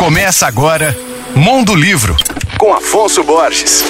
Começa agora Mundo Livro, com Afonso Borges.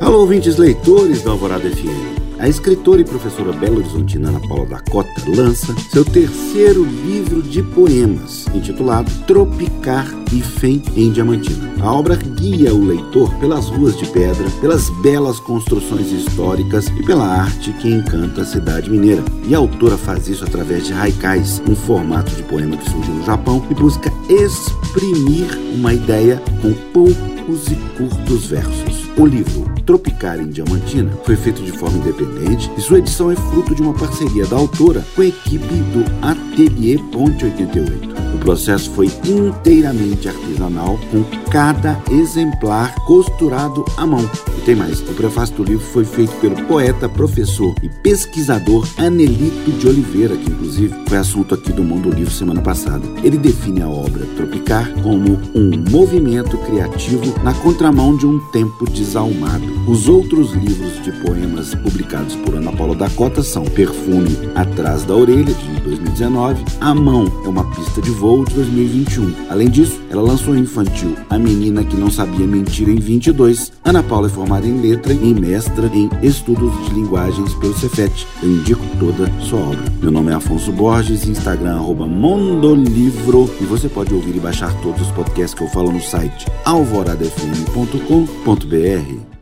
Alô, ouvintes leitores da Alvorada FM. A escritora e professora Belo Horizontina Ana Paula da Cota lança seu terceiro livro de poemas, intitulado Tropicar e Fem em Diamantina. A obra guia o leitor pelas ruas de pedra, pelas belas construções históricas e pela arte que encanta a cidade mineira. E a autora faz isso através de haikais, um formato de poema que surgiu no Japão e busca exprimir uma ideia com poucos e curtos versos. O livro Tropicar em Diamantina foi feito de forma independente e sua edição é fruto de uma parceria da autora com a equipe do Atelier Ponte 88. O processo foi inteiramente artesanal, com cada exemplar costurado à mão. E tem mais: o prefácio do livro foi feito pelo poeta, professor e pesquisador Anelito de Oliveira, que inclusive foi assunto aqui do Mundo Livro semana passada. Ele define a obra Tropicar como um movimento criativo na contramão de um tempo desalmado. Os outros livros de poemas publicados por Ana Paula da Cota são Perfume Atrás da Orelha, de 2019, A Mão é uma pista de voo, de 2021. Além disso, ela lançou infantil A Menina que Não Sabia Mentir em 22. Ana Paula é formada em letra e mestra em estudos de linguagens pelo Cefet. Eu indico toda sua obra. Meu nome é Afonso Borges, Instagram arroba Mondolivro e você pode ouvir e baixar todos os podcasts que eu falo no site alvoradafm.com.br.